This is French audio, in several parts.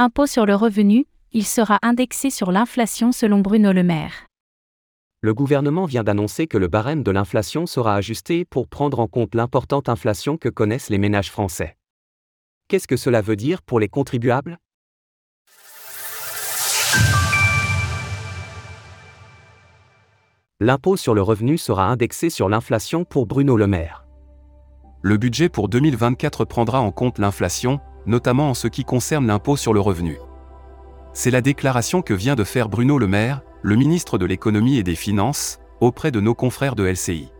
Impôt sur le revenu, il sera indexé sur l'inflation selon Bruno Le Maire. Le gouvernement vient d'annoncer que le barème de l'inflation sera ajusté pour prendre en compte l'importante inflation que connaissent les ménages français. Qu'est-ce que cela veut dire pour les contribuables? L'impôt sur le revenu sera indexé sur l'inflation pour Bruno Le Maire. Le budget pour 2024 prendra en compte l'inflation, notamment en ce qui concerne l'impôt sur le revenu. C'est la déclaration que vient de faire Bruno Le Maire, le ministre de l'économie et des finances, auprès de nos confrères de LCI.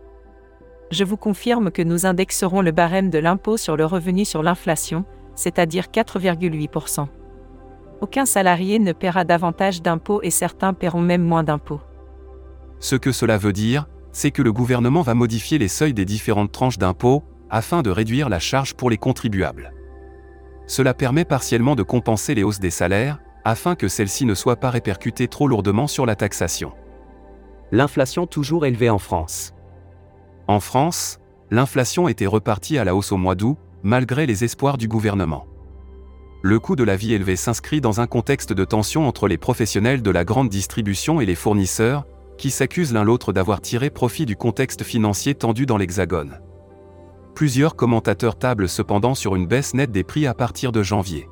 Je vous confirme que nous indexerons le barème de l'impôt sur le revenu sur l'inflation, c'est-à-dire 4,8%. Aucun salarié ne paiera davantage d'impôts et certains paieront même moins d'impôts. Ce que cela veut dire, c'est que le gouvernement va modifier les seuils des différentes tranches d'impôts, afin de réduire la charge pour les contribuables. Cela permet partiellement de compenser les hausses des salaires, afin que celles-ci ne soient pas répercutées trop lourdement sur la taxation. L'inflation toujours élevée en France. En France, l'inflation était repartie à la hausse au mois d'août, malgré les espoirs du gouvernement. Le coût de la vie élevé s'inscrit dans un contexte de tension entre les professionnels de la grande distribution et les fournisseurs, qui s'accusent l'un l'autre d'avoir tiré profit du contexte financier tendu dans l'Hexagone. Plusieurs commentateurs tablent cependant sur une baisse nette des prix à partir de janvier.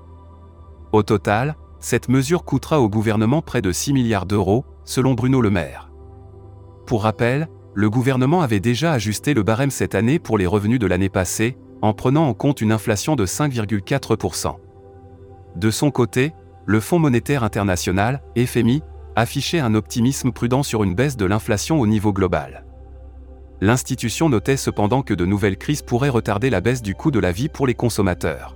Au total, cette mesure coûtera au gouvernement près de 6 milliards d'euros, selon Bruno Le Maire. Pour rappel, le gouvernement avait déjà ajusté le barème cette année pour les revenus de l'année passée, en prenant en compte une inflation de 5,4%. De son côté, le Fonds monétaire international, FMI, affichait un optimisme prudent sur une baisse de l'inflation au niveau global. L'institution notait cependant que de nouvelles crises pourraient retarder la baisse du coût de la vie pour les consommateurs.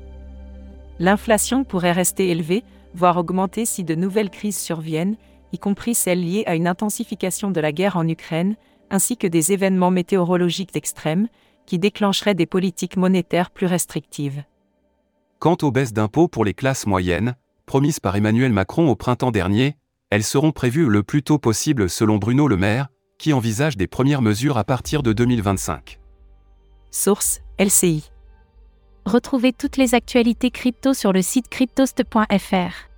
L'inflation pourrait rester élevée, voire augmenter si de nouvelles crises surviennent, y compris celles liées à une intensification de la guerre en Ukraine, ainsi que des événements météorologiques extrêmes, qui déclencheraient des politiques monétaires plus restrictives. Quant aux baisses d'impôts pour les classes moyennes, promises par Emmanuel Macron au printemps dernier, elles seront prévues le plus tôt possible selon Bruno Le Maire, qui envisage des premières mesures à partir de 2025. Source LCI. Retrouvez toutes les actualités crypto sur le site cryptost.fr.